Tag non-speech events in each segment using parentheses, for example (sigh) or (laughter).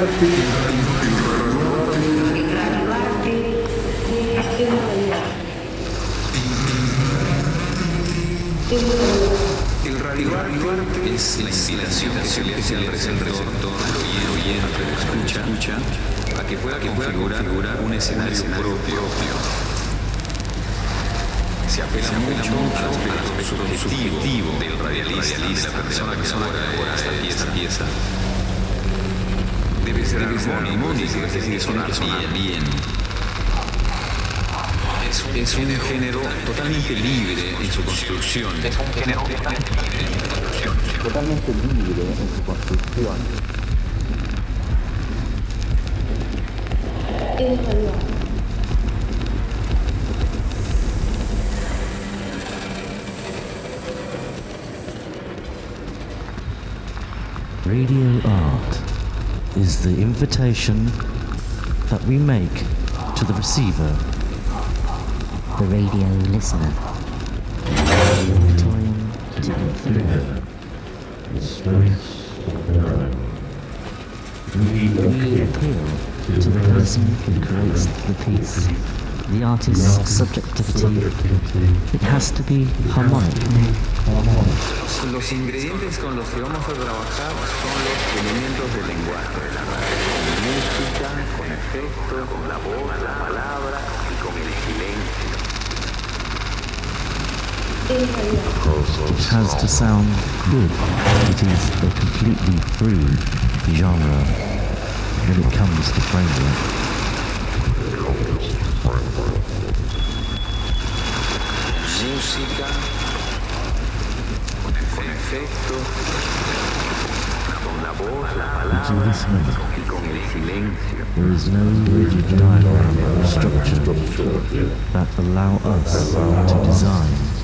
El construcción. Es un género totalmente libre en eh, su construcción. totalmente libre en su construcción. Es radio. Radio art is the invitation that we make to the receiver, the radio listener. To influence. We appeal to the person who creates the piece, the artist's subjectivity. It has to be harmonic. Los ingredientes con los que vamos a trabajar son los elementos del lenguaje. Con música, con efectos, con la voz, la palabra has to sound good. It is a completely free genre when it comes to framework. Música, con efectos, con la voz, la To palabra this y con el silencio. there is no rigid diagram or structure that allow us to design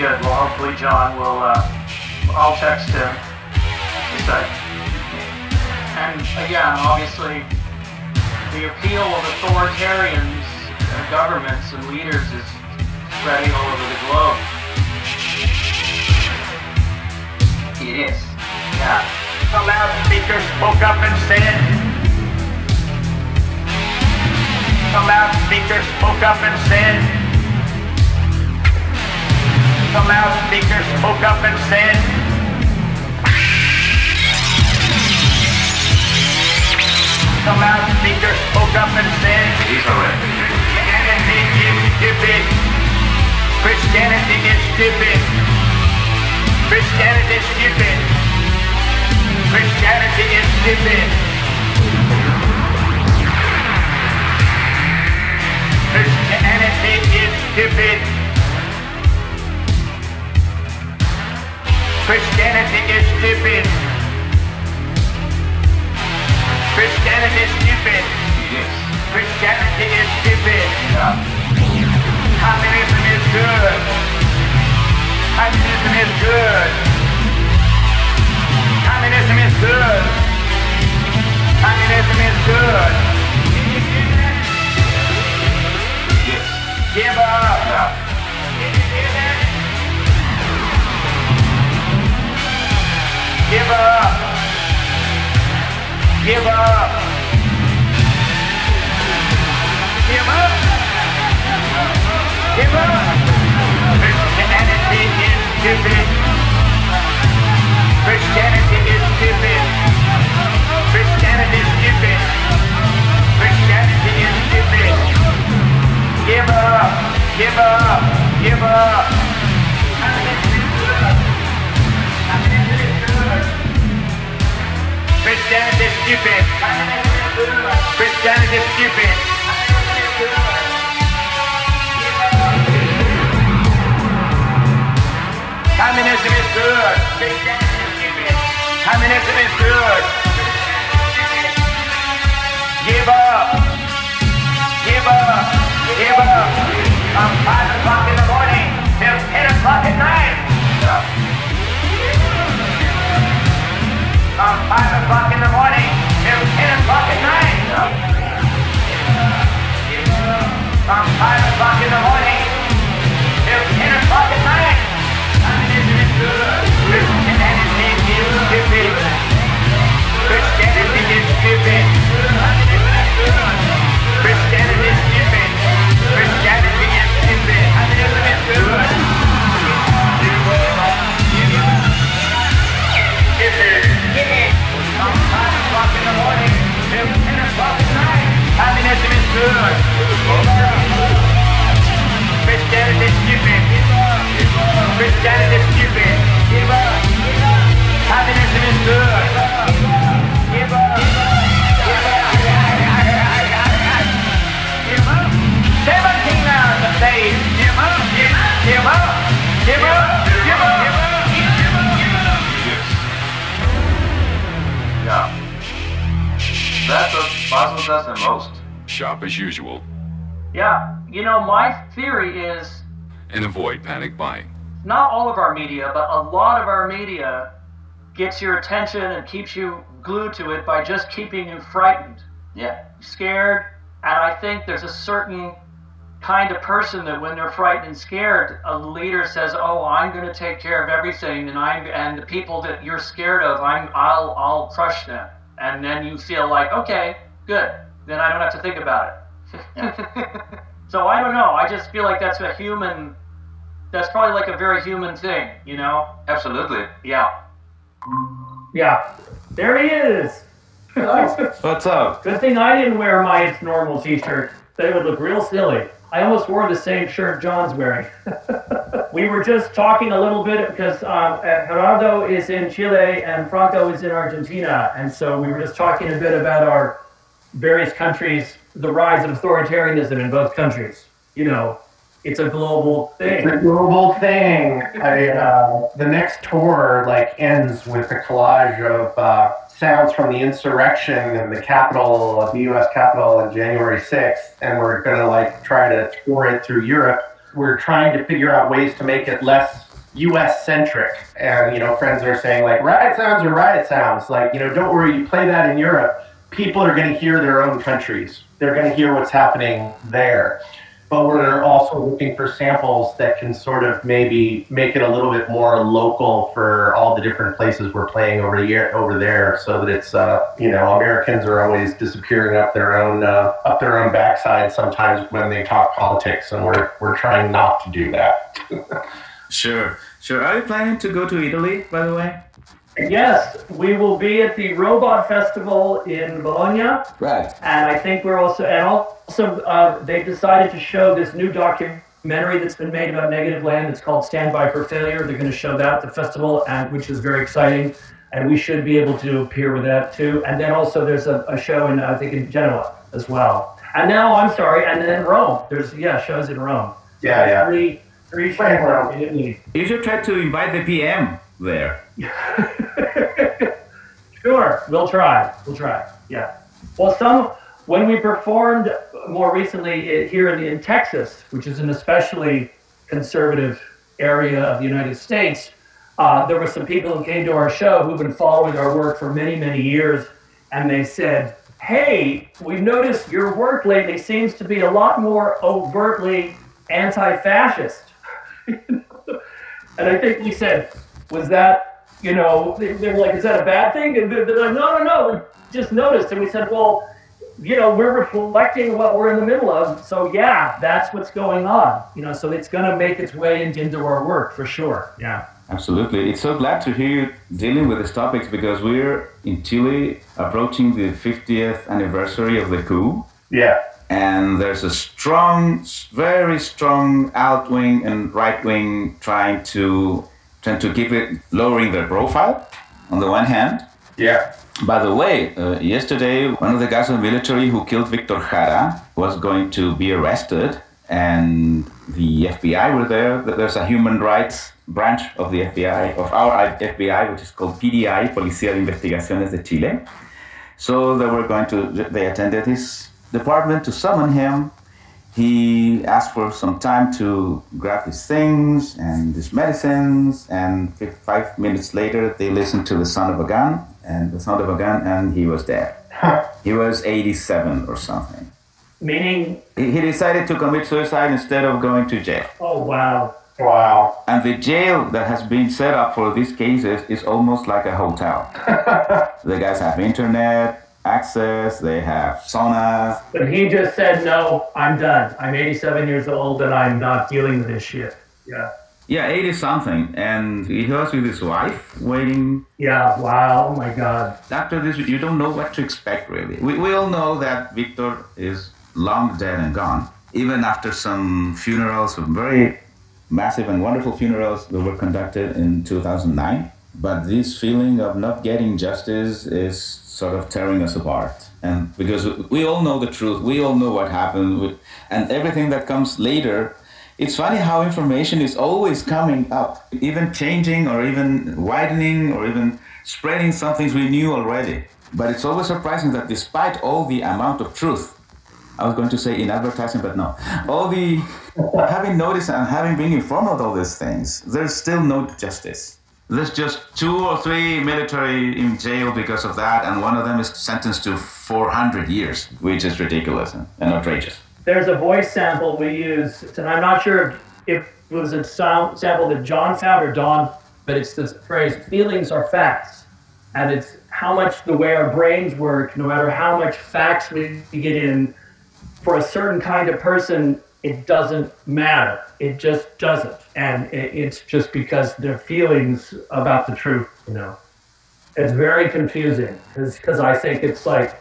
Good. Well, hopefully Jon will, uh, I'll text him. Just a sec. And again, obviously, the appeal of authoritarians, and governments, and leaders is spreading all over the globe. It is. Yeah. The loudspeaker spoke up and said, the loudspeaker spoke up and said, the loudspeaker spoke up and said, the loudspeaker spoke up and said, Christianity is stupid. Christianity is stupid. Christianity is stupid. Christianity is stupid. Christianity is stupid. Christianity is stupid. Christianity is stupid. Yes. Christianity is stupid. Communism is good. Communism is good. Communism is good. Communism is good. Yes. Give up. Give up. Give up. Give up. Give up. Christianity is stupid. Christianity is stupid. Christianity is stupid. Christianity is stupid. Give up. Give up. Give up. Christianity is stupid. Stupid. Communism is good. Communism is good. Give up. Give up. Give up. From 5 o'clock in the morning till 10 o'clock at night. From 5 o'clock in the morning till 10 o'clock at night. From 5 o'clock in the morning till 10 o'clock at night. Is good. Christianity is stupid. Christianity is stupid. In the morning till 10 o'clock at night. Communism is is stupid. Give up. Give up. Give up. Seventeen hours. Give up. Give up. Give up. Give up. That's what Basel does the most. Shop as usual Yeah, you know, my theory is and avoid panic buying. not all of our media, but a lot of our media gets your attention and keeps you glued to it by just keeping you frightened. Yeah. scared, and I think there's a certain kind of person that when they're frightened and scared, a leader says, "Oh, I'm going to take care of everything, and I'm and the people that you're scared of, I'm I'll I'll crush them." And then you feel like, "Okay, good. Then I don't have to think about it." (laughs) so I don't know. I just feel like that's a human. That's probably like a very human thing, you know? Absolutely. Yeah. Yeah. There he is. (laughs) What's up? Good thing I didn't wear my It's Normal t shirt. They would look real silly. I almost wore the same shirt Jon's wearing. (laughs) we were just talking a little bit because um, uh, Gerardo is in Chile and Franco is in Argentina. And so we were just talking a bit about our various countries, the rise of authoritarianism in both countries. You know, it's a global It's a thing. global thing. (laughs) I, uh, the next tour like ends with a collage of uh, sounds from the insurrection in the capital of the U.S. Capitol on January 6th, and we're gonna like try to tour it through Europe. We're trying to figure out ways to make it less U.S. centric, and you know, friends are saying like riot sounds are riot sounds. Like you know, don't worry, you play that in Europe, people are gonna hear their own countries. They're gonna hear what's happening there but we're also looking for samples that can sort of maybe make it a little bit more local for all the different places we're playing over here, over there, so that it's uh, you know Americans are always disappearing up their own uh, up their own backside sometimes when they talk politics, and we're we're trying not to do that. (laughs) Sure, sure. Are you planning to go to Italy, by the way? Yes, we will be at the Robot Festival in Bologna. Right. And I think we're also, and also, uh, they decided to show this new documentary that's been made about Negativland. It's called Stand By for Failure. They're going to show that at the festival, and which is very exciting. And we should be able to appear with that too. And then also, there's a, a show in, I think, in Genoa as well. And now, I'm sorry, and then Rome. There's yeah, shows in Rome. So Yeah, yeah. Three, three shows Right, Rome. in Italy. You should try to invite the PM there. (laughs) Sure, we'll try. We'll try. Yeah. Well, some when we performed more recently here in, in Texas, which is an especially conservative area of the United States, uh, there were some people who came to our show who've been following our work for many, many years, and they said, "Hey, we've noticed your work lately seems to be a lot more overtly anti-fascist." (laughs) and I think we said, "Was that you know, they, they were like, is that a bad thing? And they're, like, no, no, no, we just noticed. And we said, well, you know, we're reflecting what we're in the middle of. So yeah, that's what's going on. You know, so it's going to make its way into, into our work for sure. Yeah. Absolutely. It's so glad to hear you dealing with these topics because we're in Chile approaching the 50th anniversary of the coup. Yeah. And there's a strong, very strong out wing and right wing trying to trying to keep it lowering their profile on the one hand. Yeah. By the way, uh, yesterday one of the guys in the military who killed Victor Jara was going to be arrested, and the FBI were there. There's a human rights branch of the FBI, of our FBI, which is called PDI, Policía de Investigaciones de Chile. So they were going to, they attended his department to summon him. He asked for some time to grab his things and his medicines, and five minutes later, they listened to the sound of a gun, and the sound of a gun, and he was dead. He was 87 or something. Meaning? He, he decided to commit suicide instead of going to jail. Oh, wow. Wow. And the jail that has been set up for these cases is almost like a hotel. (laughs) the guys have internet access, they have sauna. But he just said, no, I'm done. I'm 87 years old and I'm not dealing with this shit. Yeah. Yeah, 80 something. And he was with his wife waiting. Yeah, wow. Oh my God. After this, you don't know what to expect, really. We, we all know that Victor is long dead and gone. Even after some funerals, some very massive and wonderful funerals that were conducted in 2009. But this feeling of not getting justice is sort of tearing us apart. And because we all know the truth, we all know what happened, and everything that comes later. It's funny how information is always coming up, even changing or even widening or even spreading some things we knew already. But it's always surprising that despite all the amount of truth, I was going to say in advertising, but no, all the (laughs) having noticed and having been informed of all these things, there's still no justice. There's just two or three military in jail because of that, and one of them is sentenced to 400 years, which is ridiculous and, outrageous. There's a voice sample we use, and I'm not sure if it was a sound sample that Jon found or Don, but it's this phrase feelings are facts. And it's how much the way our brains work, no matter how much facts we get in, for a certain kind of person, it doesn't matter. It just doesn't. And it's just because their feelings about the truth, you know. It's very confusing because I think it's like,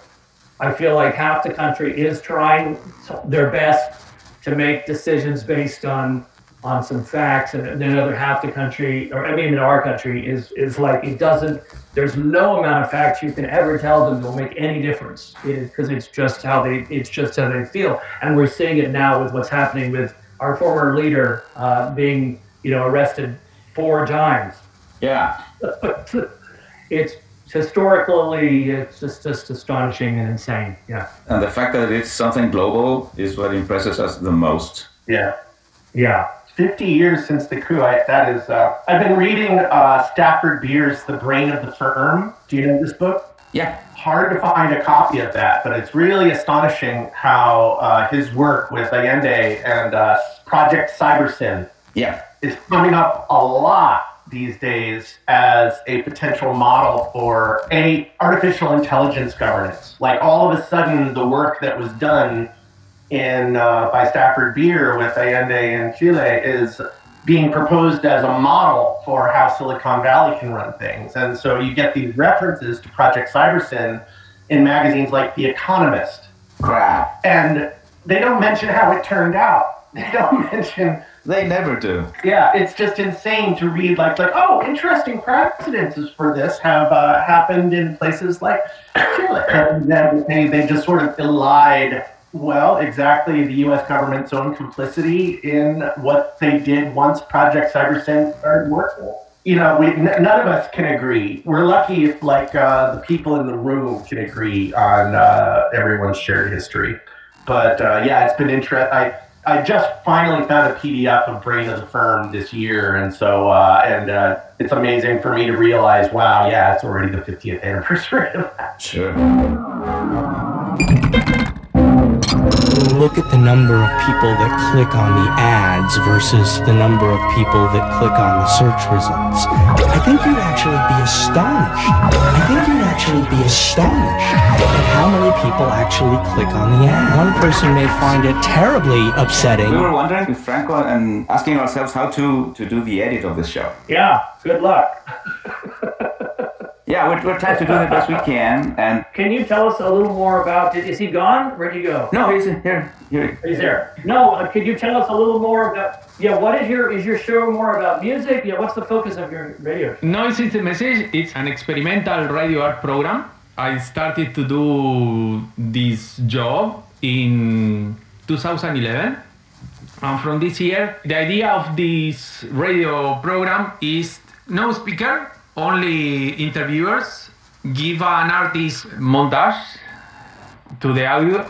I feel like half the country is trying their best to make decisions based on on some facts, and then another half the country, or I mean, in our country, is is like it doesn't. There's no amount of facts you can ever tell them that will make any difference. It is because it's just how they it's just how they feel, and we're seeing it now with what's happening with our former leader uh, being you know arrested four times. Yeah, (laughs) it's historically it's just just astonishing and insane. Yeah, and the fact that it's something global is what impresses us the most. Yeah, yeah. 50 years since the coup. I, that is, uh, I've been reading uh, Stafford Beer's The Brain of the Firm. Do you know this book? Yeah. Hard to find a copy of that, but it's really astonishing how uh, his work with Allende and uh, Project Cybersyn yeah. is coming up a lot these days as a potential model for any artificial intelligence governance. Like all of a sudden, the work that was done in uh, by Stafford Beer with Allende in Chile is being proposed as a model for how Silicon Valley can run things. And so you get these references to Project Cybersyn in magazines like The Economist. Crap. And they don't mention how it turned out. (laughs) They don't mention. They never do. Yeah, it's just insane to read like like oh, interesting precedences for this have uh, happened in places like Chile, and then they, they just sort of elide well, exactly the U.S. government's own complicity in what they did once Project Cybersyn started working. You know, we, n- none of us can agree. We're lucky if, like, uh, the people in the room can agree on uh, everyone's shared history. But uh, yeah, it's been interesting. I I just finally found a PDF of Brain of the Firm this year, and so uh, and uh, it's amazing for me to realize, wow, yeah, it's already the 50th anniversary of that. Sure. (laughs) look at the number of people that click on the ads versus the number of people that click on the search results, I think you'd actually be astonished. I think you'd actually be astonished at how many people actually click on the ad. One person may find it terribly upsetting. We were wondering with Franco and asking ourselves how to, to do the edit of this show. Yeah, good luck. (laughs) Yeah, we're, we're trying to do the best we can. And Can you tell us a little more about? Did, is he gone? Where'd he go? no, he's here. Here. He's there. No, uh, could you tell us a little more about? Yeah, what is your is your show more about music? Yeah, what's the focus of your radio? Noise is the message. It's an experimental radio art program. I started to do this job in 2011. And from this year, the idea of this radio program is no speaker, only interviewers. Give an artist montage to the audio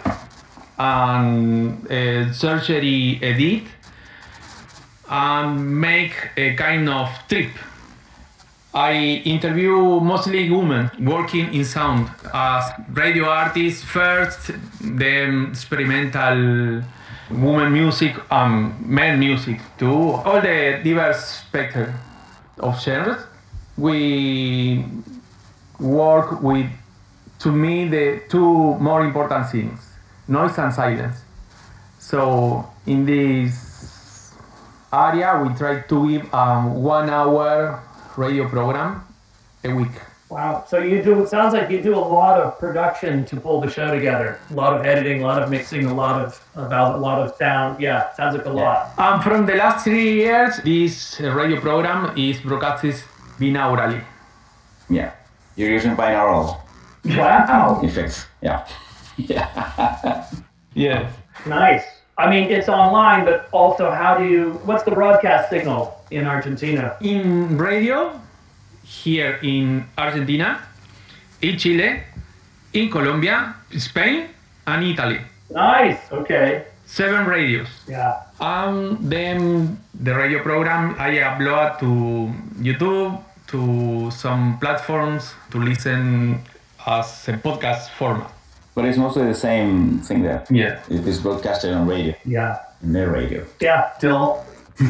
and uh, surgery edit and make a kind of trip. I interview mostly women working in sound as radio artists first, then experimental women music and men music too. All the diverse spectrum of genres. We work with, to me, the two more important things noise and silence. So in this area, we try to give um, one hour radio program a week. Wow. So you do. It sounds like you do a lot of production to pull the show together. A lot of editing, a lot of mixing, a lot of about a lot of sound. Yeah, sounds like a lot. Um, from the last three years, this radio program is broadcasted binaurally. Yeah. You're using binaural Wow. effects. Yeah. (laughs) Yeah. Yes. Nice. I mean, it's online, but also, how do you? What's the broadcast signal in Argentina? In radio, here in Argentina, in Chile, in Colombia, Spain, and Italy. Nice. Okay. Seven radios. Yeah. Um, then the radio program I upload to YouTube, to some platforms to listen as a podcast format. But it's mostly the same thing there. Yeah. It is broadcasted on radio, Yeah. in their radio. Yeah. Still, (laughs)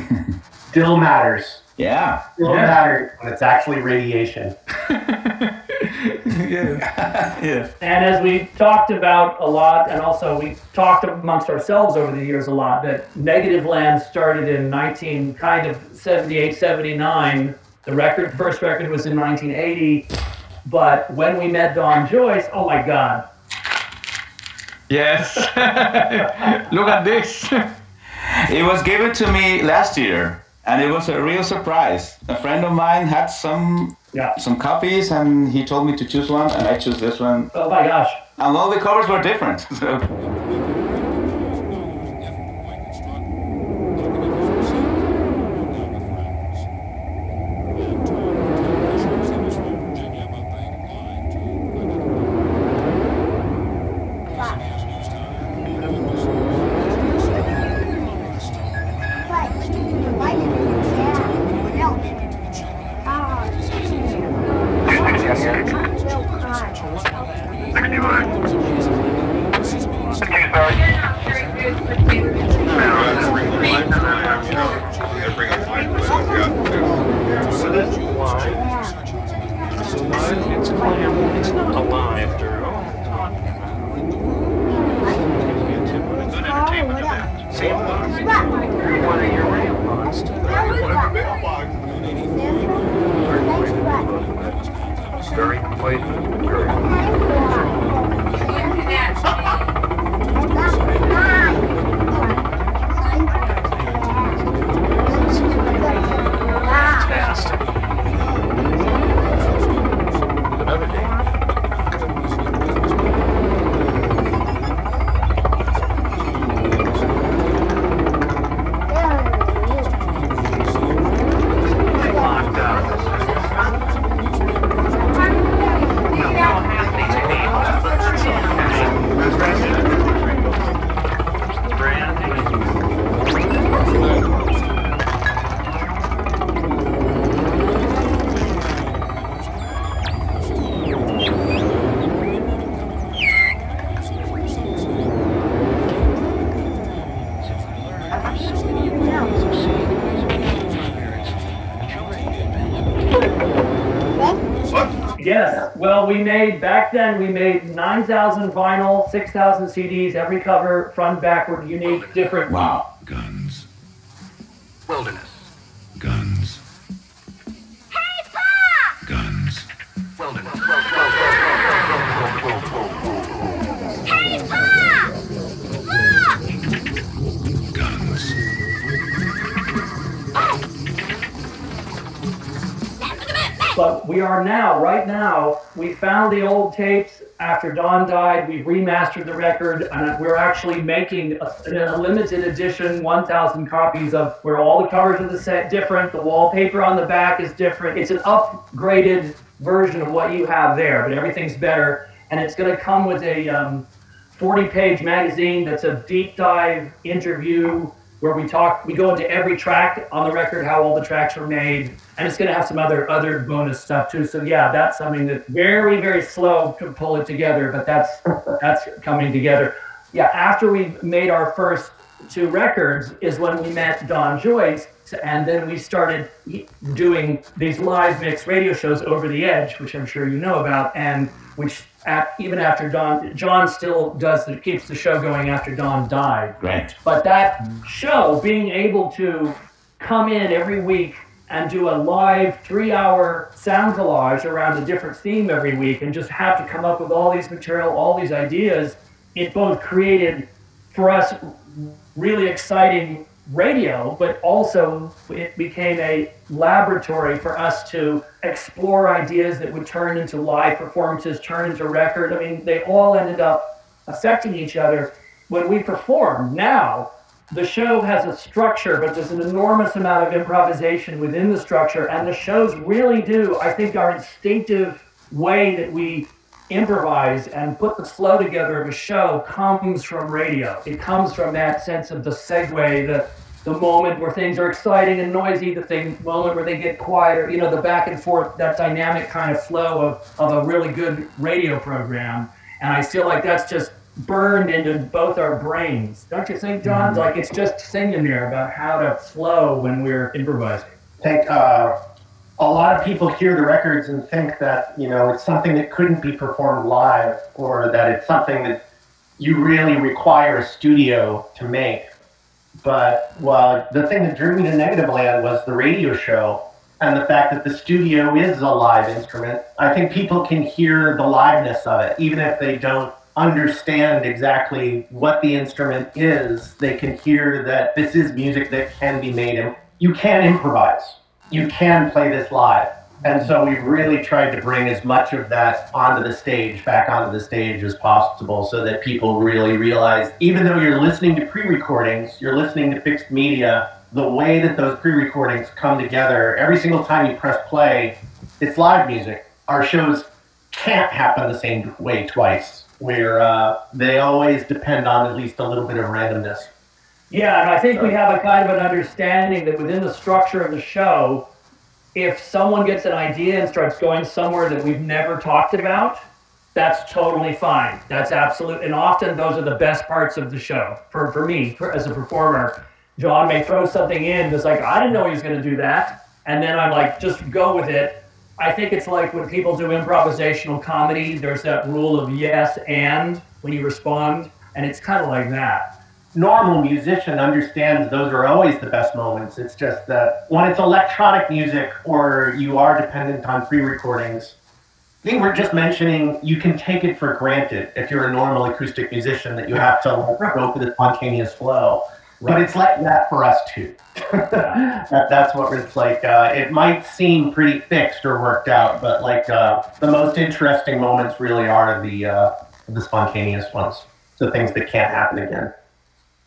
still matters. Yeah. Still Yeah. matters when it's actually radiation. (laughs) yeah. (laughs) Yeah. And as we talked about a lot, and also we talked amongst ourselves over the years a lot, that Negativland started in 19 kind of 78, 79. The record, first record was in 1980. But when we met Don Joyce, oh my God. Yes. (laughs) Look at this. (laughs) It was given to me last year, and it was a real surprise. A friend of mine had some Yeah. some copies, and he told me to choose one, and I chose this one. Oh my gosh. And all the covers were different. (laughs) So made back then. We made nine thousand vinyl, six thousand CDs, every cover, front, backward, unique, different. Wow. Guns. Wilderness. But we are now, right now, we found the old tapes after Don died. We've remastered the record, and we're actually making a, a limited edition 1,000 copies of where all the covers are the set different. The wallpaper on the back is different. It's an upgraded version of what you have there, but everything's better. And it's going to come with a um, 40 page magazine that's a deep dive interview where we talk, we go into every track on the record, how all the tracks were made, and it's going to have some other other bonus stuff too. So yeah, that's something that very very slow to pull it together, but that's that's coming together. Yeah, after we made our first two records is when we met Don Joyce, and then we started doing these live mix radio shows over the edge, which I'm sure you know about, and which at, even after Don, Jon still does the, keeps the show going after Don died. Right. But that show, being able to come in every week and do a live three hour sound collage around a different theme every week and just have to come up with all these material, all these ideas, it both created for us really exciting radio, but also it became a laboratory for us to explore ideas that would turn into live performances, turn into record. I mean, they all ended up affecting each other. When we perform now, the show has a structure, but there's an enormous amount of improvisation within the structure, and the shows really do, I think, our instinctive way that we improvise and put the flow together of a show comes from radio. It comes from that sense of the segue, the the moment where things are exciting and noisy, the thing moment where they get quieter, you know, the back and forth, that dynamic kind of flow of, of a really good radio program. And I feel like that's just burned into both our brains. Don't you think, Jon? Like it's just singing there about how to flow when we're improvising. I think uh, a lot of people hear the records and think that you know it's something that couldn't be performed live, or that it's something that you really require a studio to make. But well, the thing that drew me to Negativland was the radio show and the fact that the studio is a live instrument. I think people can hear the liveness of it, even if they don't understand exactly what the instrument is. They can hear that this is music that can be made. You can improvise. You can play this live. And so we've really tried to bring as much of that onto the stage, back onto the stage as possible, so that people really realize, even though you're listening to pre recordings, you're listening to fixed media, the way that those pre recordings come together, every single time you press play, it's live music. Our shows can't happen the same way twice, where uh, they always depend on at least a little bit of randomness. Yeah, and I think we have a kind of an understanding that within the structure of the show, if someone gets an idea and starts going somewhere that we've never talked about, that's totally fine. That's absolute. And often those are the best parts of the show. For, for me, for, as a performer, Jon may throw something in that's like, I didn't know he was going to do that. And then I'm like, just go with it. I think it's like when people do improvisational comedy, there's that rule of yes and when you respond. And it's kind of like that normal musician understands those are always the best moments. It's just that when it's electronic music or you are dependent on pre recordings, I think we're just mentioning you can take it for granted if you're a normal acoustic musician that you have to go for the spontaneous flow. Right. But it's like that for us too. (laughs) that, that's what it's like. Uh, it might seem pretty fixed or worked out, but like uh, the most interesting moments really are the uh, the spontaneous ones, the things that can't happen again.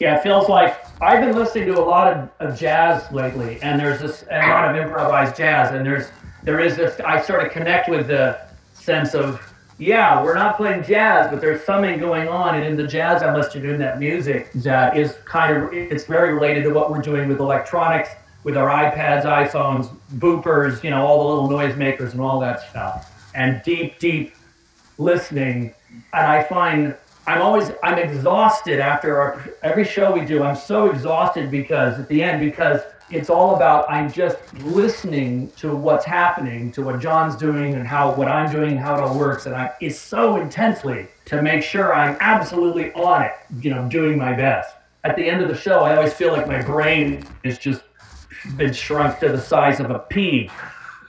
Yeah, it feels like I've been listening to a lot of, of jazz lately, and there's this a lot of improvised jazz, and there's there is this. I sort of connect with the sense of yeah, we're not playing jazz, but there's something going on, and in the jazz I'm listening to in that music that is kind of it's very related to what we're doing with electronics, with our iPads, iPhones, boopers, you know, all the little noisemakers and all that stuff, and deep, deep listening, and I find I'm always I'm exhausted after our, every show we do. I'm so exhausted because at the end because it's all about I'm just listening to what's happening, to what Jon's doing and how what I'm doing, how it all works, and I it's so intensely to make sure I'm absolutely on it, you know, doing my best. At the end of the show, I always feel like my brain is just been shrunk to the size of a pea. (laughs)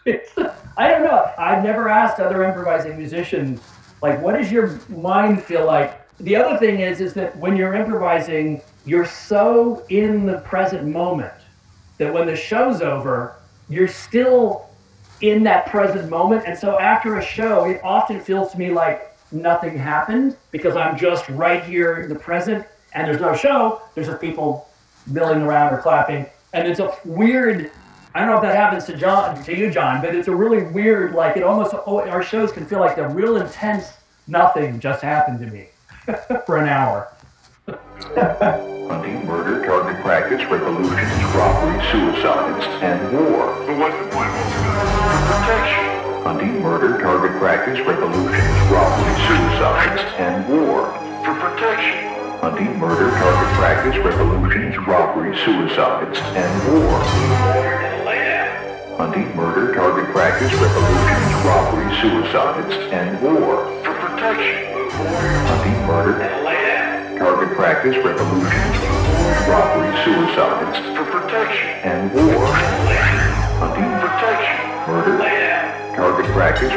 It's, I don't know. I've never asked other improvising musicians, like, what does your mind feel like? The other thing is, is that when you're improvising, you're so in the present moment that when the show's over, you're still in that present moment. And so after a show, it often feels to me like nothing happened because I'm just right here in the present and there's no show. There's just people milling around or clapping. And it's a weird, I don't know if that happens to Jon, to you, Jon, but it's a really weird, like it almost, oh, our shows can feel like the real intense nothing just happened to me for an hour. Hunting, murder, target practice, revolutions, robbery, suicides, and war. But what's the point of Protection. Hunting, murder, target practice, revolutions, robberies, suicides, and war. For protection. Hunting, murder, target practice, revolutions, robbery, suicides, and war. Hunting, murder, target practice, revolutions, robberies, suicides, and war. For protection. Hunting, murder, target practice, revolutions, robbery, suicides, For protection. and war. Hunting, Protection. murder, target practice,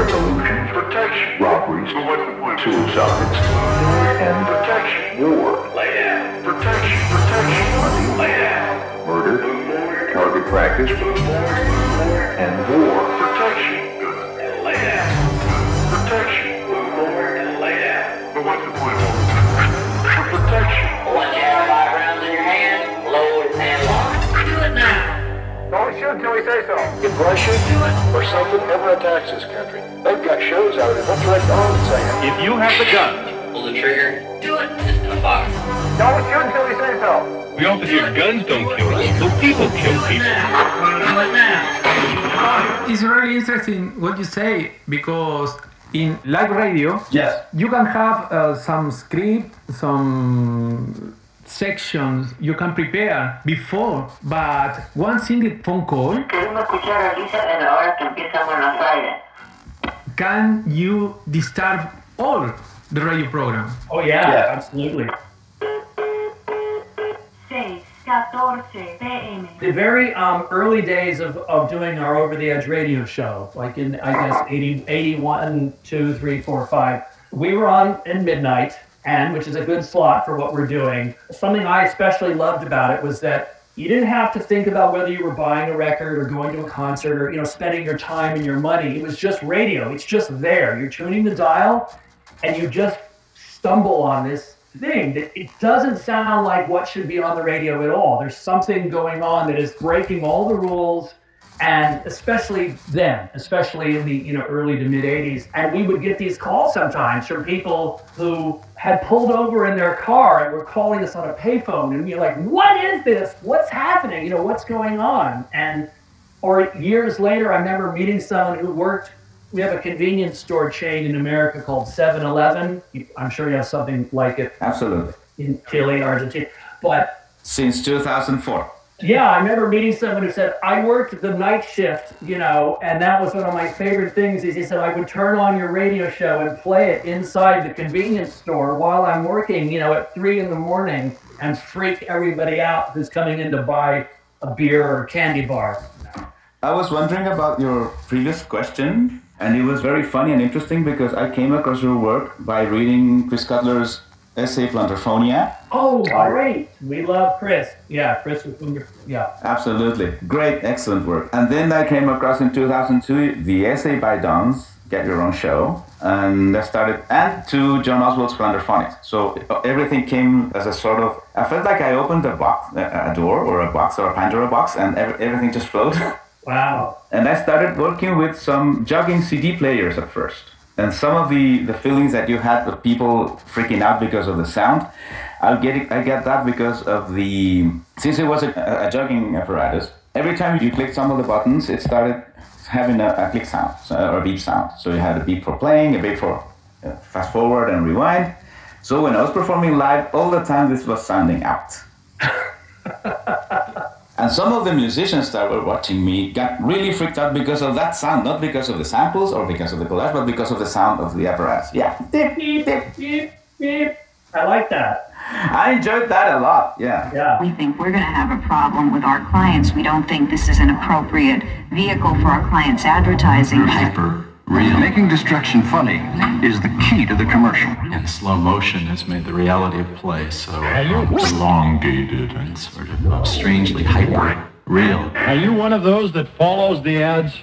revolutions, Protection. robberies, But what's the suicides, and Protection. war. Protection. Protection. Murder, target practice, and war. Protection. Protection. Now. Don't shoot till we say so. If Russia or something ever attacks this country, they've got shows out there. They'll direct on and say, If you have the gun, Pull the trigger. Do it. It's in a box. don't shoot until we say so. We all think guns don't kill us, so people kill people. Do it now. It's really interesting what you say because in live radio, Yes. you can have uh, some script, some sections you can prepare before, but one single phone call Queremos escuchar a Lisa en la hora que empieza Buenos Aires. can you disturb all the radio program. Oh yeah, Yeah. absolutely. 6:14 p.m. The very um, early days of, of doing our Over the Edge radio show, like in, I guess, 80, 81, 2, 3, 4, 5, we were on in midnight, and which is a good slot for what we're doing. Something I especially loved about it was that you didn't have to think about whether you were buying a record or going to a concert or you know spending your time and your money. It was just radio. It's just there. You're tuning the dial, and you just stumble on this thing that it doesn't sound like what should be on the radio at all. There's something going on that is breaking all the rules, and especially then, especially in the you know early to mid '80s, and we would get these calls sometimes from people who had pulled over in their car and were calling us on a payphone, and you're like, "What is this? What's happening? You know, what's going on?" And or years later, I remember meeting someone who worked. We have a convenience store chain in America called 7-Eleven. I'm sure you have something like it Absolutely. in Chile, Argentina. But Since 2004. Yeah, I remember meeting someone who said, I worked the night shift, you know, and that was one of my favorite things is he said I would turn on your radio show and play it inside the convenience store while I'm working, you know, at three in the morning and freak everybody out who's coming in to buy a beer or a candy bar. I was wondering about your previous question, and it was very funny and interesting because I came across your work by reading Chris Cutler's essay Plunderphonia. Oh, great. We love Chris. Yeah, Chris was wonderful. Yeah. Absolutely. Great, excellent work. And then I came across in 2002 the essay by Dons, Get Your Own Show, and that started, and to John Oswald's Plunderphonics. So uh, everything came as a sort of, I felt like I opened a box, a a door or a box or a Pandora box, and everything just flowed. Wow. And I started working with some jogging CD players at first. And some of the, the feelings that you had with people freaking out because of the sound, I'll get it, I get that because of the since it was a, a jogging apparatus. Every time you clicked some of the buttons, it started having a, a click sound so, or a beep sound. So you had a beep for playing, a beep for uh, fast forward and rewind. So when I was performing live, all the time this was sounding out. (laughs) and some of the musicians that were watching me got really freaked out because of that sound, not because of the samples or because of the collage, but because of the sound of the apparatus. Yeah. Dip, beep, beep, beep. I like that. I enjoyed that a lot. Yeah. Yeah. We think we're going to have a problem with our clients. We don't think this is an appropriate vehicle for our clients' advertising. Hyper real. Making destruction funny is the key to the commercial. And slow motion has made the reality of play so elongated and sort of uh, strangely hyper real. Are you one of those that follows the ads?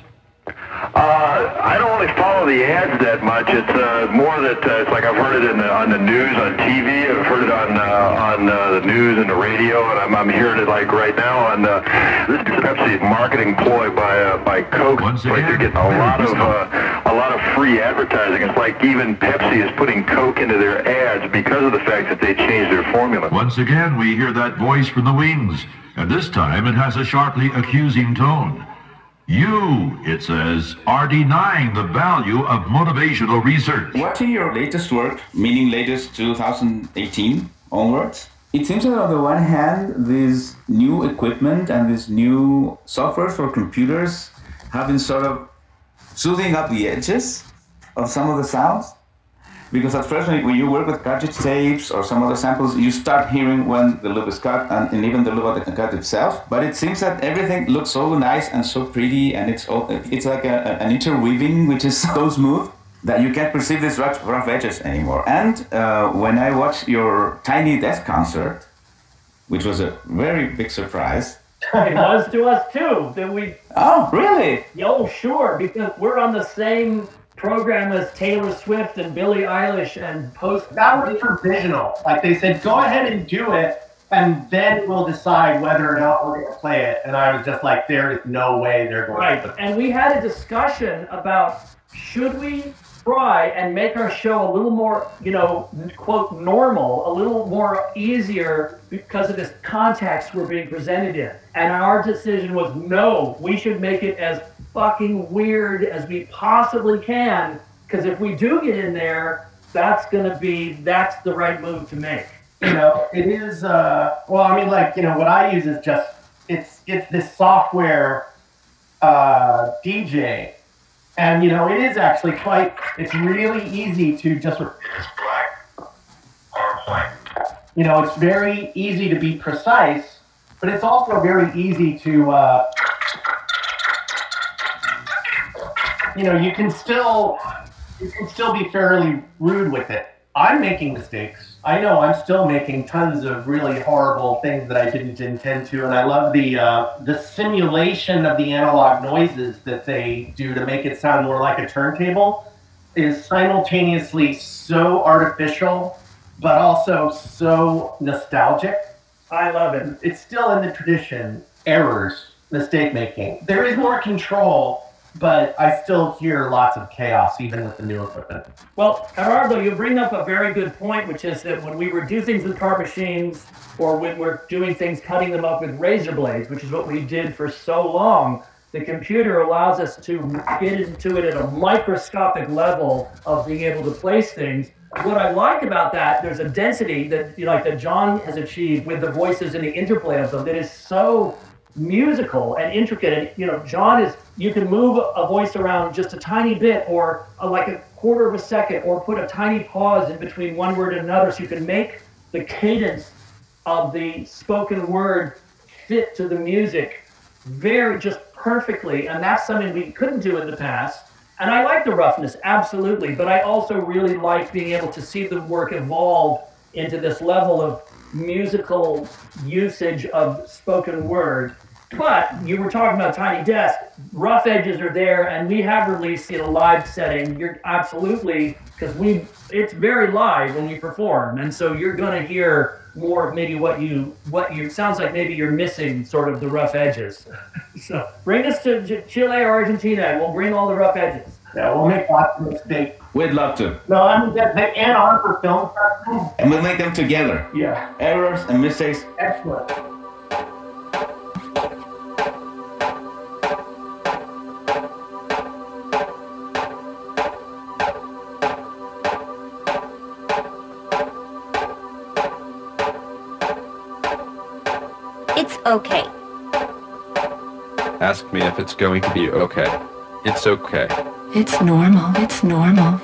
Uh, I don't really follow the ads that much. It's uh, more that uh, it's like I've heard it in the, on the news, on TV. I've heard it on uh, on uh, the news and the radio, and I'm, I'm hearing it like right now on uh, this is Pepsi's marketing ploy by uh, by Coke. Once like they're getting a lot of a lot of free advertising. It's like even Pepsi is putting Coke into their ads because of the fact that they changed their formula. Once again, we hear that voice from the wings, and this time it has a sharply accusing tone. You, it says, are denying the value of motivational research. Watching your latest work, meaning latest 2018 onwards, it seems that on the one hand, this new equipment and this new software for computers have been sort of soothing up the edges of some of the sounds. Because at first, when you work with cartridge tapes or some other samples, you start hearing when the loop is cut and, and even the loop of the cut itself. But it seems that everything looks so nice and so pretty, and it's all, it's like a, a- an interweaving which is (laughs) so smooth that you can't perceive these rough, rough edges anymore. And uh, when I watched your Tiny Desk concert, which was a very big surprise. (laughs) it was to us too. That we. Oh, really? Yo, sure, because we're on the same program as Taylor Swift and Billie Eilish and Post. That was provisional. Like they said, go ahead and do it, and then we'll decide whether or not we're going to play it. And I was just like, there is no way they're going to Right, to. and we had a discussion about should we try and make our show a little more, you know, quote normal, a little more easier because of this context we're being presented in. And our decision was no, we should make it as fucking weird as we possibly can because if we do get in there, that's going to be that's the right move to make. You know, it is. Uh, well, I mean, like you know, what I use is just it's it's this software uh, DJ, and you know, it is actually quite. It's really easy to just. You know, it's very easy to be precise, but it's also very easy to. Uh, you know, you can still you can still be fairly rude with it. I'm making mistakes. I know I'm still making tons of really horrible things that I didn't intend to, and I love the uh, the simulation of the analog noises that they do to make it sound more like a turntable is simultaneously so artificial, but also so nostalgic. I love it. It's still in the tradition. Errors, mistake making. There is more control, but I still hear lots of chaos even with the new equipment. Well, Gerardo, you bring up a very good point, which is that when we would do things with cart machines, or when we're doing things cutting them up with razor blades, which is what we did for so long, the computer allows us to get into it at a microscopic level of being able to place things. What I like about that, there's a density that you know, like that Jon has achieved with the voices and the interplay of them that is so musical and intricate. And you know, Jon is you can move a voice around just a tiny bit, or a, like a quarter of a second, or put a tiny pause in between one word and another, so you can make the cadence of the spoken word fit to the music very just perfectly. And that's something we couldn't do in the past. And I like the roughness, absolutely. But I also really like being able to see the work evolve into this level of musical usage of spoken word. But you were talking about Tiny Desk. Rough edges are there, and we have released in a live setting. You're absolutely because we it's very live when we perform, and so you're going to hear more of maybe what you what you sounds like maybe you're missing sort of the rough edges. (laughs) so bring us to Ch- Chile or Argentina, and we'll bring all the rough edges. Yeah, we'll make lots of mistakes. We'd love to. No, I mean, the, the Ann Arbor Film Festival. And we'll make them together. Yeah. Errors and mistakes. Excellent. It's okay. Ask me if it's going to be okay. It's okay. It's normal. It's normal.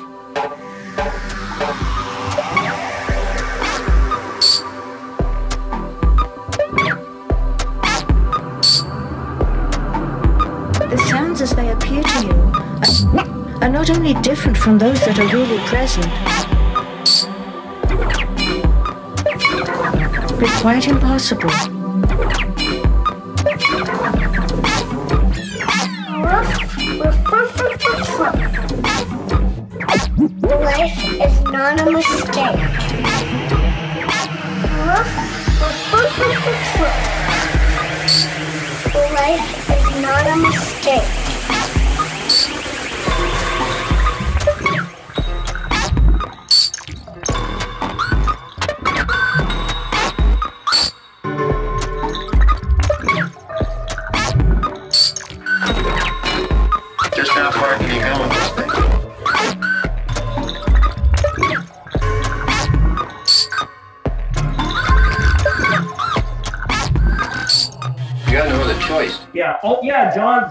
The sounds as they appear to you are, are not only different from those that are really present, but quite impossible.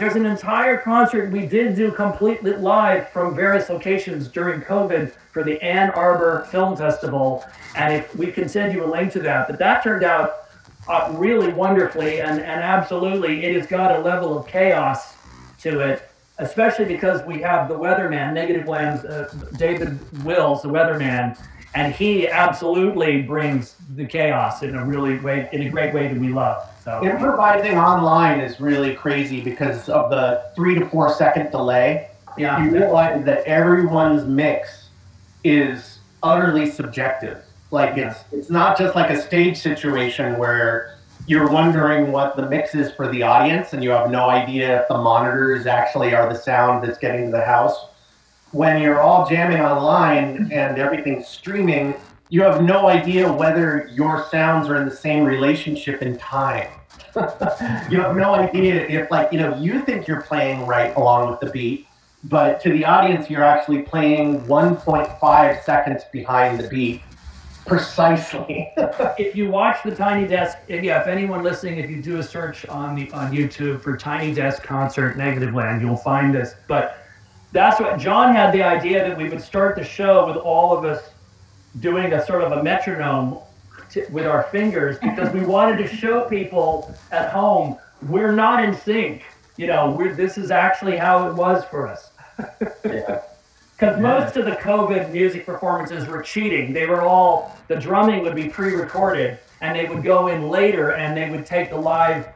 There's an entire concert we did do completely live from various locations during COVID for the Ann Arbor Film Festival, and if we can send you a link to that. But that turned out uh, really wonderfully, and and absolutely, it has got a level of chaos to it, especially because we have the weatherman, Negativland's, uh, David Wills, the weatherman, and he absolutely brings the chaos in a really way, in a great way that we love. So Improvising online is really crazy because of the three to four second delay. Yeah. You realize that everyone's mix is utterly subjective. Like it's it's not just like a stage situation where you're wondering what the mix is for the audience and you have no idea if the monitors actually are the sound that's getting to the house. When you're all jamming online (laughs) and everything's streaming, you have no idea whether your sounds are in the same relationship in time. (laughs) you have no idea if, like, you know, you think you're playing right along with the beat, but to the audience, you're actually playing 1.5 seconds behind the beat precisely. (laughs) if you watch the Tiny Desk, if, yeah, if anyone listening, if you do a search on the on YouTube for Tiny Desk concert Negativland, you'll find this. But that's what John had the idea that we would start the show with all of us doing a sort of a metronome t- with our fingers because we wanted to show people at home we're not in sync. You know, we're, this is actually how it was for us. Because most of the COVID music performances were cheating. They were all, the drumming would be pre recorded and they would go in later and they would take the live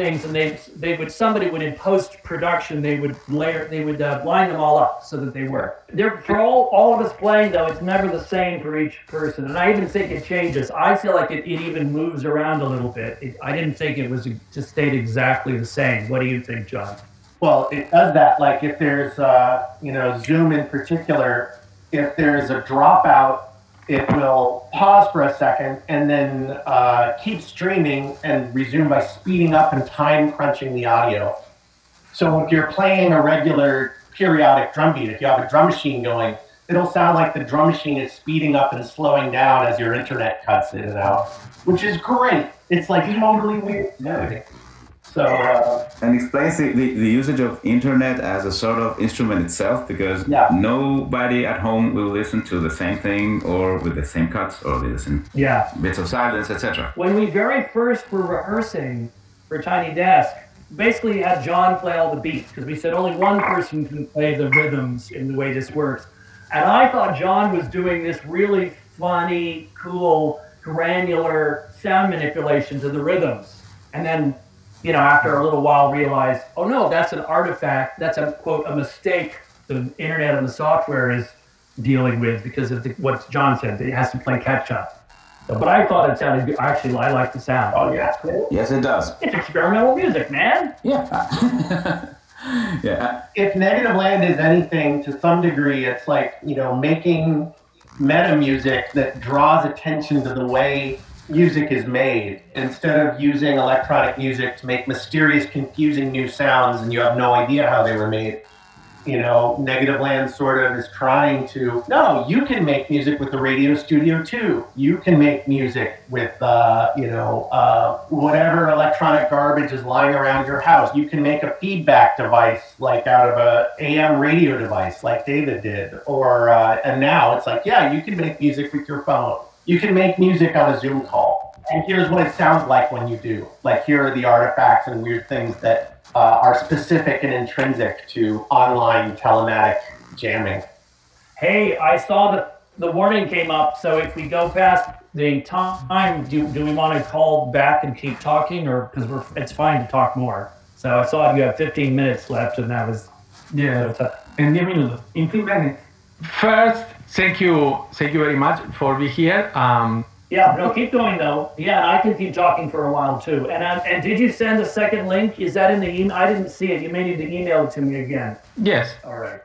things and they, they would, somebody would in post production, they would layer, they would uh, line them all up so that they work. They're, for all, all of us playing though, it's never the same for each person. And I even think it changes. I feel like it, it even moves around a little bit. It, I didn't think it was just stayed exactly the same. What do you think, Jon? Well, it does that. Like if there's, uh, you know, Zoom in particular, if there's a dropout, it will pause for a second and then uh, keep streaming and resume by speeding up and time crunching the audio. So if you're playing a regular periodic drum beat, if you have a drum machine going, it'll sound like the drum machine is speeding up and slowing down as your internet cuts in and out, which is great. It's like totally weird. So, uh, and explains the, the, the usage of internet as a sort of instrument itself because nobody at home will listen to the same thing or with the same cuts or the same Yeah. bits of silence, etc. When we very first were rehearsing for Tiny Desk, basically had Jon play all the beats because we said only one person can play the rhythms in the way this works. And I thought Jon was doing this really funny, cool, granular sound manipulation to the rhythms. And then, you know, after a little while realized, oh no, that's an artifact, that's a quote, a mistake the internet and the software is dealing with because of the, what Jon said, it has to play catch up. So, but I thought it sounded good. Actually, I like the sound. Oh, yeah, it's cool. Yes, it does. It's experimental music, man. Yeah. (laughs) yeah. if Negativland is anything to some degree, it's like, you know, making meta music that draws attention to the way music is made instead of using electronic music to make mysterious, confusing new sounds and you have no idea how they were made. you know, Negativland sort of is trying to, no, you can make music with the radio studio too. You can make music with, uh, you know, uh, whatever electronic garbage is lying around your house. You can make a feedback device like out of a AM radio device like David did. Or, uh, and now it's like, yeah, you can make music with your phone. You can make music on a Zoom call. And here's what it sounds like when you do. Like, here are the artifacts and weird things that uh, are specific and intrinsic to online telematic jamming. Hey, I saw that the warning came up. So if we go past the time, do, do we want to call back and keep talking, or because we're it's fine to talk more? So I saw you have 15 minutes left, and that was Yeah. so En 10 minutos. In 15 minutes. First, thank you, thank you very much for being here. Um, Yeah, no, keep going though. Yeah, and I can keep talking for a while too. And uh, and did you send a second link? Is that in the email? I didn't see it. You may need to email it to me again. yes. All right.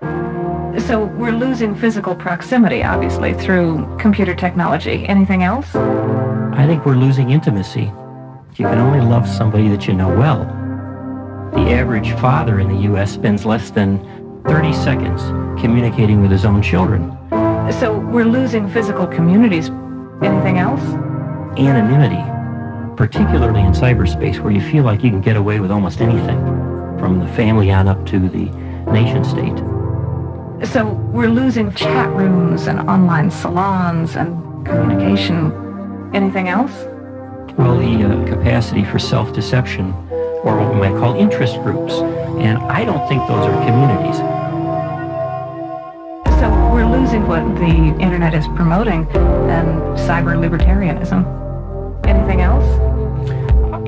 So we're losing physical proximity, obviously, through computer technology. Anything else? I think we're losing intimacy. You can only love somebody that you know well. The average father in the U.S. spends less than 30 seconds communicating with his own children. So we're losing physical communities. Anything else? Anonymity, particularly in cyberspace where you feel like you can get away with almost anything, from the family on up to the nation state. So we're losing chat rooms and online salons and communication. Anything else? Well, the uh, capacity for self-deception, or what we might call interest groups. And I don't think those are communities. So what the internet is promoting and cyber libertarianism. Anything else?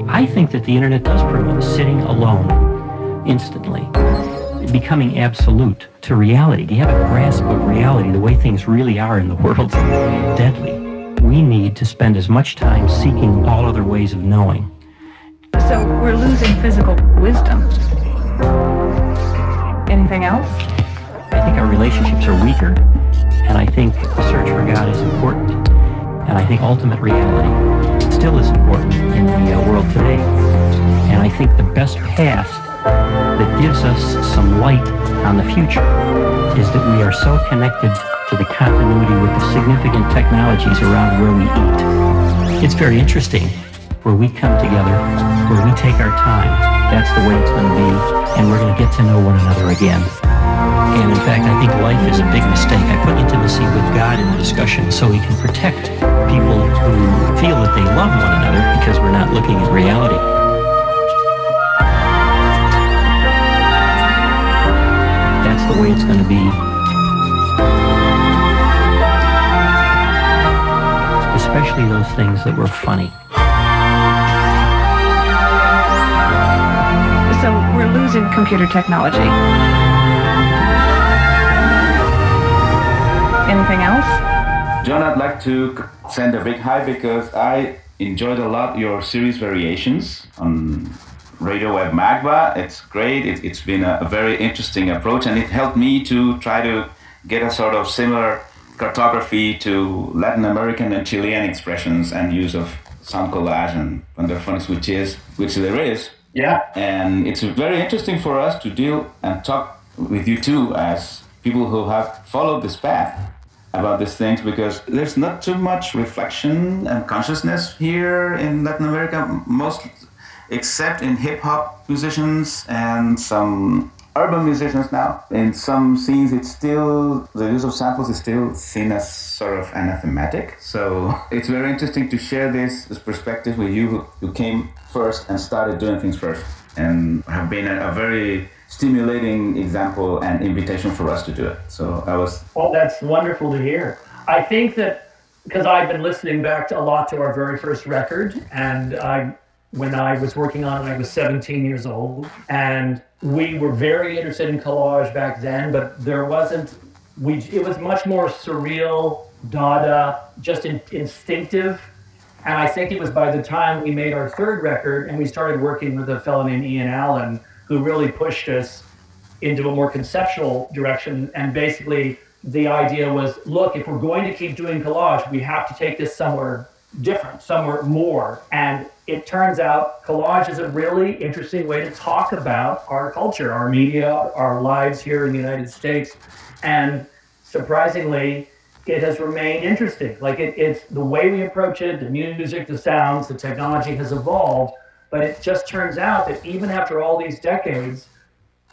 I think that the internet does promote sitting alone instantly, becoming absolute to reality. Do you have a grasp of reality, the way things really are in the world? Deadly. We need to spend as much time seeking all other ways of knowing. So we're losing physical wisdom. Anything else? I think our relationships are weaker, and I think the search for God is important, and I think ultimate reality still is important in the uh, world today. And I think the best path that gives us some light on the future is that we are so connected to the continuity with the significant technologies around where we eat. It's very interesting where we come together, where we take our time. That's the way it's going to be, and we're going to get to know one another again. And in fact, I think life is a big mistake. I put intimacy with God in the discussion so we can protect people who feel that they love one another because we're not looking at reality. That's the way it's going to be. Especially those things that were funny. So we're losing computer technology. Anything else? John, I'd like to send a big hi because I enjoyed a lot your series variations on Radio Web MACBA. It's great. It, it's been a, a very interesting approach, and it helped me to try to get a sort of similar cartography to Latin American and Chilean expressions and use of sound collage and wonderfulness, which is which there is. Yeah. And it's very interesting for us to deal and talk with you too as people who have followed this path about these things because there's not too much reflection and consciousness here in Latin America, most except in hip hop musicians and some urban musicians now. In some scenes, it's still the use of samples is still seen as sort of anathematic. So (laughs) it's very interesting to share this, this perspective with you who, who came first and started doing things first and have been a, a very stimulating example and invitation for us to do it. So I was Well, that's wonderful to hear. I think that because I've been listening back to a lot to our very first record, and I, when I was working on it, I was 17 years old, and we were very interested in collage back then, but there wasn't. We it was much more surreal, Dada, just in, instinctive. And I think it was by the time we made our third record and we started working with a fellow named Ian Allen, who really pushed us into a more conceptual direction. And basically, the idea was look, if we're going to keep doing collage, we have to take this somewhere different, somewhere more. And it turns out collage is a really interesting way to talk about our culture, our media, our lives here in the United States. And surprisingly, it has remained interesting. Like it, it's the way we approach it, the music, the sounds, the technology has evolved. But it just turns out that even after all these decades,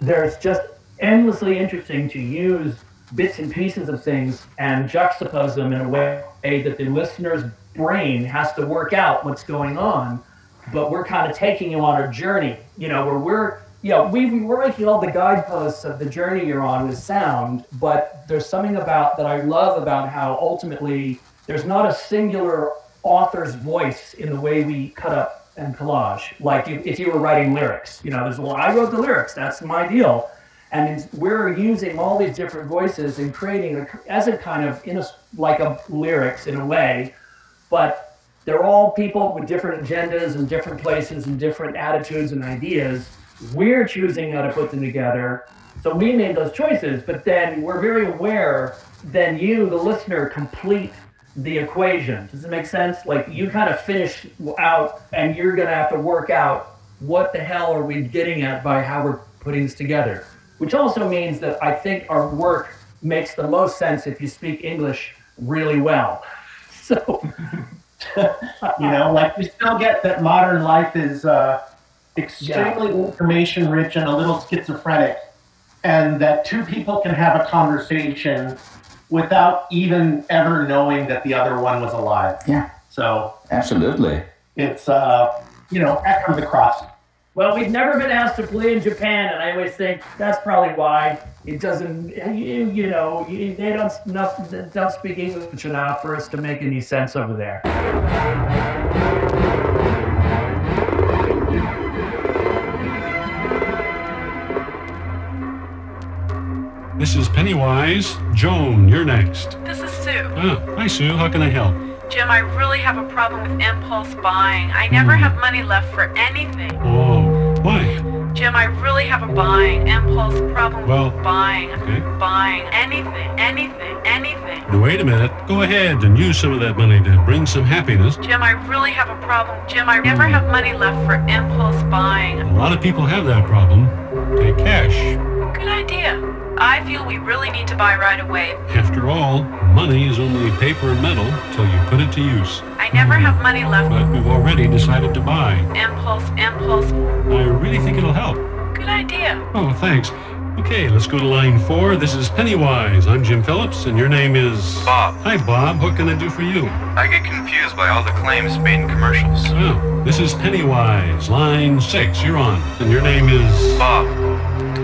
there's just endlessly interesting to use bits and pieces of things and juxtapose them in a way that the listener's brain has to work out what's going on. But we're kind of taking you on a journey, you know, where we're, you know, we, we're making all the guideposts of the journey you're on with sound, but there's something about that I love about how ultimately there's not a singular author's voice in the way we cut up and collage. Like if, if you were writing lyrics, you know, there's, well, I wrote the lyrics, that's my deal. And we're using all these different voices and creating a, as a kind of, in a, like a lyrics in a way, but they're all people with different agendas and different places and different attitudes and ideas. We're choosing how to put them together. So we made those choices, but then we're very aware then you, the listener, complete the equation. Does it make sense? Like you kind of finish out and you're going to have to work out what the hell are we getting at by how we're putting this together. Which also means that I think our work makes the most sense if you speak English really well. (laughs) So, (laughs) you know, like we still get that modern life is uh, extremely information rich and a little schizophrenic, and that two people can have a conversation without even ever knowing that the other one was alive. Yeah. So Absolutely. it's uh, you know, echo of the cross. Well, we've never been asked to play in Japan, and I always think that's probably why it doesn't. You, you know, you, they don't enough, they don't speak English enough for us to make any sense over there. This is Pennywise. Joan, you're next. This is Sue. Ah, hi Sue, how can I help? Jim, I really have a problem with impulse buying. I never have money left for anything. Oh, why? Jim, I really have a buying impulse problem Well, with buying, okay. buying anything, anything, anything. Now, Wait a minute. Go ahead and use some of that money to bring some happiness. Jim, I really have a problem. Jim, I never have money left for impulse buying. A lot of people have that problem. Take cash. Good idea. I feel we really need to buy right away. After all, money is only paper and metal till you put it to use. I never have money left. But we've already decided to buy. Impulse, impulse. I really think it'll help. Good idea. Oh, thanks. Okay, let's go to line four. This is Pennywise. I'm Jim Phillips, and your name is... Bob. Hi, Bob. What can I do for you? I get confused by all the claims made in commercials. Oh, this is Pennywise. Line six. You're on. And your name is... Bob.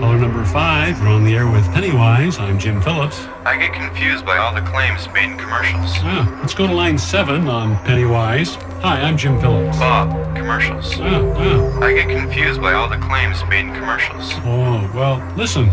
Caller number five. You're on the air with Pennywise. I'm Jim Phillips. I get confused by all the claims made in commercials. Ah, let's go to line seven on Pennywise. Hi, I'm Jim Phillips. Bob, commercials. Oh, oh. I get confused by all the claims made in commercials. Oh, well, listen.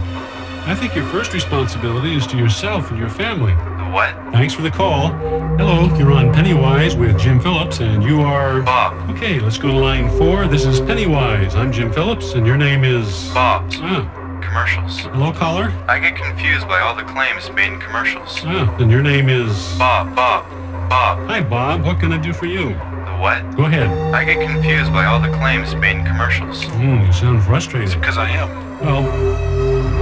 I think your first responsibility is to yourself and your family. What? Thanks for the call. Hello, you're on Pennywise with Jim Phillips, and you are... Bob. Okay, let's go to line four. This is Pennywise. I'm Jim Phillips, and your name is... Bob. Ah, Commercials. hello, caller. I get confused by all the claims made in commercials. Ah, and your name is... Bob, Bob, Bob. Hi, Bob. What can I do for you? The what? Go ahead. I get confused by all the claims made in commercials. Hmm, you sound frustrated. Because I am. Well,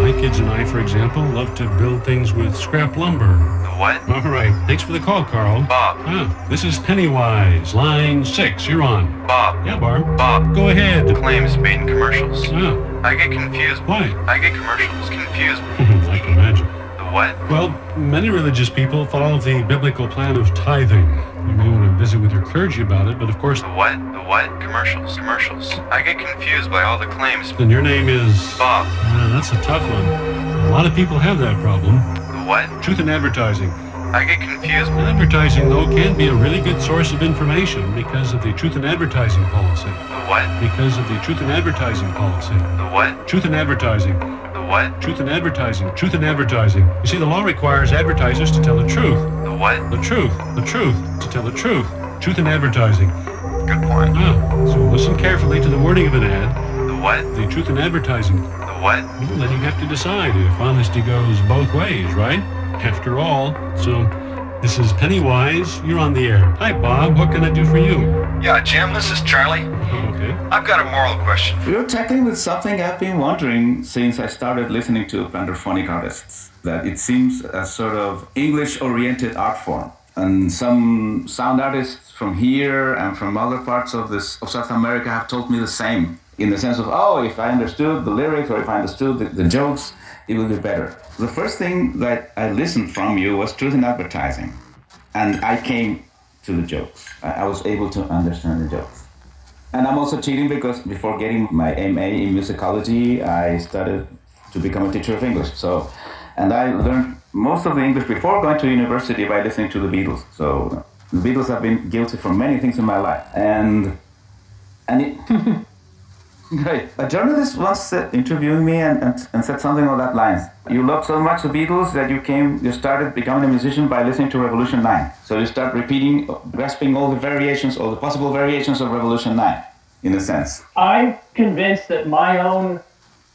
my kids and I, for example, love to build things with scrap lumber. The what? (laughs) All right. Thanks for the call, Carl. Bob. Ah, this is Pennywise. Line six. You're on. Bob. Yeah, Barb. Bob. Go ahead. The claims made in commercials. Ah, I get confused. why? I get commercials confused. (laughs) I can imagine. The what? Well, many religious people follow the biblical plan of tithing. You may want to visit with your clergy about it, but of course, The what? The what? Commercials. Commercials. I get confused by all the claims. then your name is. Bob. Ah, that's a tough one. A lot of people have that problem. The what? Truth in advertising. I get confused. Advertising, though, can be a really good source of information because of the truth in advertising policy. The what? Because of the truth in advertising policy. The what? Truth in advertising. The what? Truth in advertising. Truth in advertising. You see, the law requires advertisers to tell the truth. The what? The truth. The truth. To tell the truth. Truth in advertising. Good point. Ah, so listen carefully to the wording of an ad. The what? The truth in advertising. The what? Well, then you have to decide if honesty goes both ways, right? After all, so This is Pennywise. You're on the air. Hi, Bob. What can I do for you? Yeah, Jim, this is Charlie. Okay. I've got a moral question. You're tackling with something I've been wondering since I started listening to Plunderphonic artists. That it seems a sort of English-oriented art form, and some sound artists from here and from other parts of this of South America have told me the same. In the sense of, oh, if I understood the lyrics or if I understood the, the jokes, it will be better. The first thing that I listened from you was Truth in Advertising, and I came to the jokes. I, was able to understand the jokes. And I'm also cheating because before getting my MA in musicology, I started to become a teacher of English. So, and I learned most of the English before going to university by listening to the Beatles. So, the Beatles have been guilty for many things in my life, and and it. (laughs) Great. A journalist once said, interviewing me and, and, and said something on that lines. You loved so much the Beatles that you came, you started becoming a musician by listening to Revolution 9. So you start repeating, grasping all the variations, all the possible variations of Revolution 9, in a sense. I'm convinced that my own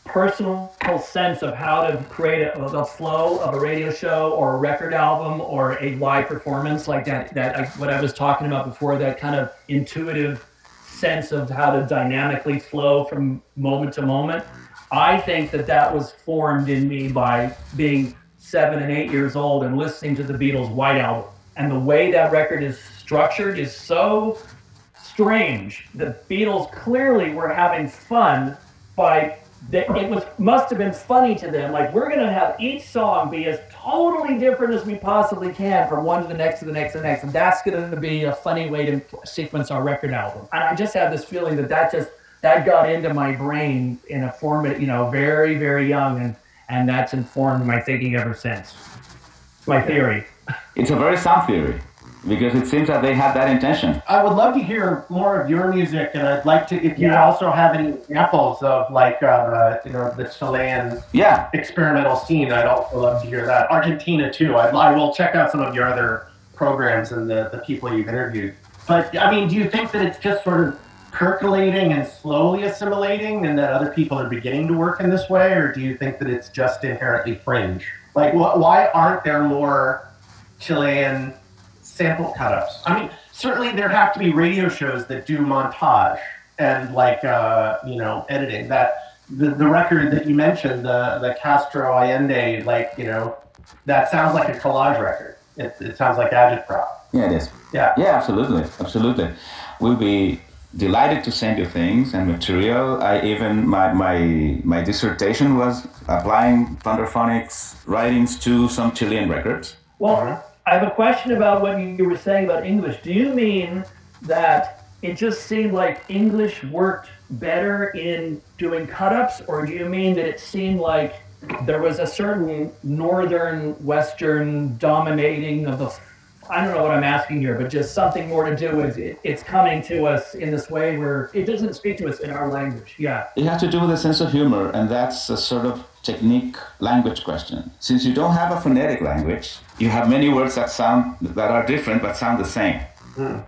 personal sense of how to create a, a flow of a radio show or a record album or a live performance like that, that I, what I was talking about before, that kind of intuitive sense of how to dynamically flow from moment to moment. I think that that was formed in me by being seven and eight years old and listening to the Beatles' White Album. And the way that record is structured is so strange. The Beatles clearly were having fun by that it was must have been funny to them. Like we're gonna have each song be as totally different as we possibly can from one to the next to the next to the next, and that's gonna be a funny way to sequence our record album. And I just have this feeling that that just that got into my brain in a form, you know, very very young, and and that's informed my thinking ever since. It's my theory. It's a very sound theory because it seems that they had that intention. I would love to hear more of your music, and I'd like to, if you Yeah. also have any examples of like, uh, you know, the Chilean Yeah. experimental scene. I'd also love to hear that. Argentina too. I, I will check out some of your other programs and the, the people you've interviewed. But I mean, do you think that it's just sort of percolating and slowly assimilating, and that other people are beginning to work in this way, or do you think that it's just inherently fringe? Like, wh- why aren't there more Chilean sample cut-ups? I mean, certainly there have to be radio shows that do montage and like uh, you know editing. That the, the record that you mentioned, the the Castro Allende, like you know, that sounds like a collage record. It, it sounds like agitprop. Yeah, it is. Yeah. Yeah, absolutely, absolutely. We'll be delighted to send you things and material. I even my my my dissertation was applying Plunderphonics writings to some Chilean records. Well, I have a question about what you were saying about English. Do you mean that it just seemed like English worked better in doing cut-ups, or do you mean that it seemed like there was a certain northern western dominating of the I don't know what I'm asking here, but just something more to do with it, it's coming to us in this way where it doesn't speak to us in our language. Yeah. It has to do with a sense of humor, and that's a sort of technique language question. Since you don't have a phonetic language, you have many words that sound that are different but sound the same. Hmm.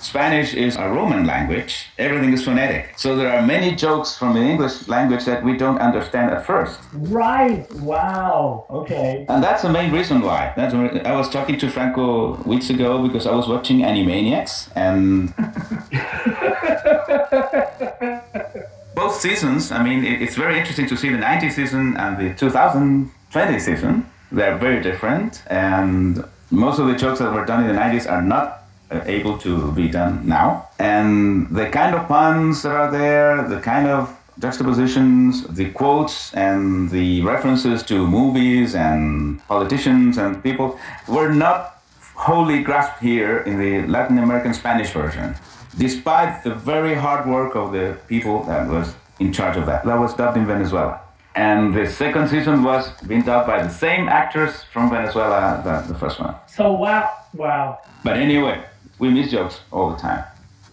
Spanish is a Roman language. Everything is phonetic. So there are many jokes from the English language that we don't understand at first. Right. Wow. Okay. And that's the main reason why. That's I was talking to Franco weeks ago because I was watching Animaniacs and (laughs) both seasons. I mean, it's very interesting to see the 90 season and the 2020 season. They're very different, and most of the jokes that were done in the 90s are not Uh, able to be done now. And the kind of puns that are there, the kind of juxtapositions, the quotes, and the references to movies and politicians and people were not wholly grasped here in the Latin American Spanish version, despite the very hard work of the people that was in charge of that. That was dubbed in Venezuela. And the second season was being dubbed by the same actors from Venezuela that the first one. So wow, wow. But anyway, we miss jokes all the time.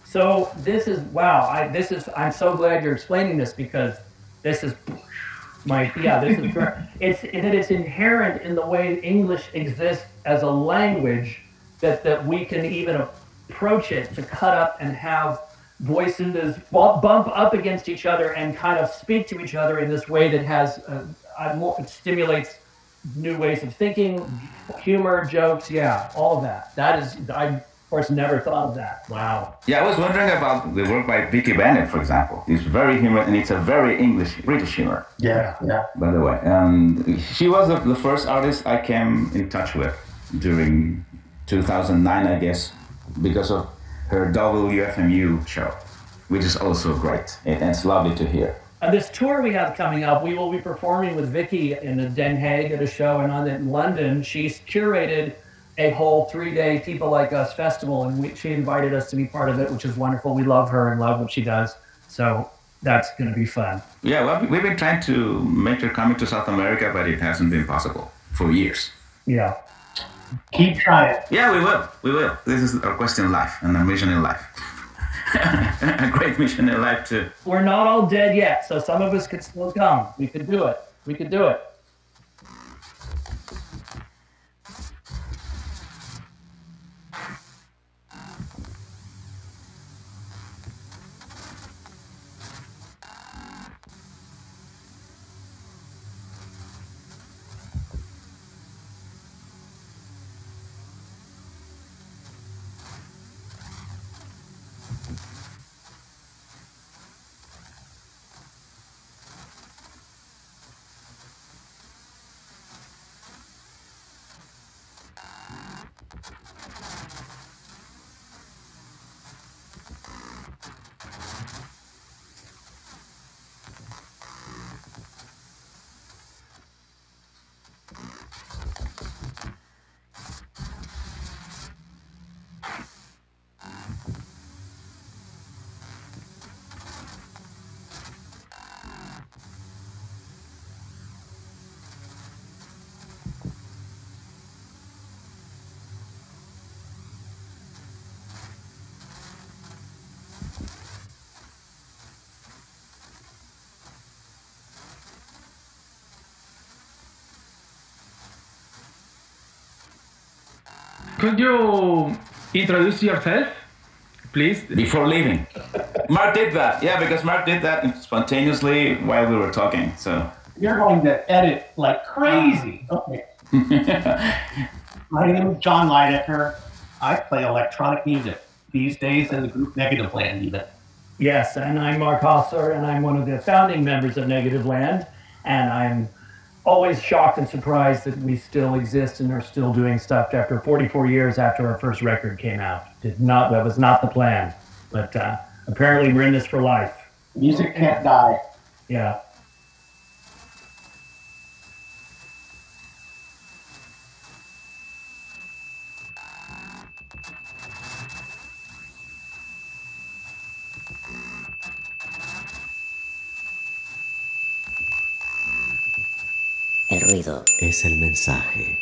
So this is wow. I this is I'm so glad you're explaining this because this is my yeah. This is great. (laughs) It's that it's inherent in the way English exists as a language that that we can even approach it to cut up and have voices bump, bump up against each other and kind of speak to each other in this way that has uh, more, it stimulates new ways of thinking, humor, jokes, yeah, all of that. That is, I of course never thought of that. Wow. Yeah, I was wondering about the work by Vicki Bennett, for example. It's very humor, and it's a very English, British humor. Yeah, yeah. By the way, and she was the, the first artist I came in touch with during 2009, I guess, because of her WFMU show, which is also great. And it's lovely to hear. And this tour we have coming up, we will be performing with Vicky in the Den Haag at a show, and on in London, she's curated a whole three-day People Like Us festival, and we, she invited us to be part of it, which is wonderful. We love her and love what she does, so that's going to be fun. Yeah, well, we've been trying to make her coming to South America, but it hasn't been possible for years. Yeah. Keep trying. Yeah, we will. We will. This is our quest in life and our mission in life. (laughs) a great mission in life too. We're not all dead yet, so some of us could still come. We could do it. We could do it. Could you introduce yourself, please? Before leaving. Mark did that. Yeah, because Mark did that spontaneously while we were talking. So You're going to edit like crazy. Uh-huh. Okay. (laughs) My name is Jon Leidecker. I play electronic music these days in the group Negativland, even. Yes, and I'm Mark Hosler, and I'm one of the founding members of Negativland, and I'm always shocked and surprised that we still exist and are still doing stuff after 44 years after our first record came out. Did not that was not the plan, but uh, apparently we're in this for life. Music can't die. Yeah. Es el mensaje.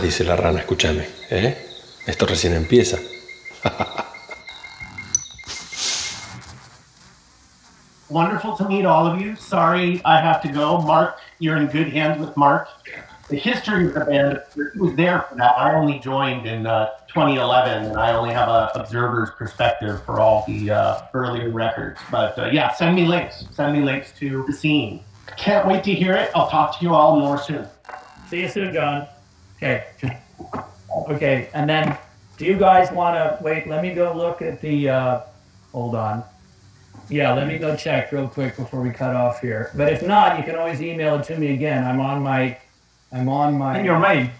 Más, dice la rana, escúchame. ¿eh? Esto recién empieza. (laughs) Wonderful to meet all of you. Sorry I have to go. Mark, you're in good hands with Mark. The history of the band was there for that. I only joined in uh, 2011, and I only have an observer's perspective for all the uh, earlier records. But uh, yeah, send me links. Send me links to the scene. Can't wait to hear it. I'll talk to you all more soon. See you soon, Jon. Okay. Okay, and then do you guys want to wait? Let me go look at the. Uh, hold on. Yeah, let me go check real quick before we cut off here. But if not, you can always email it to me again. I'm on my. I'm on my. And your mail.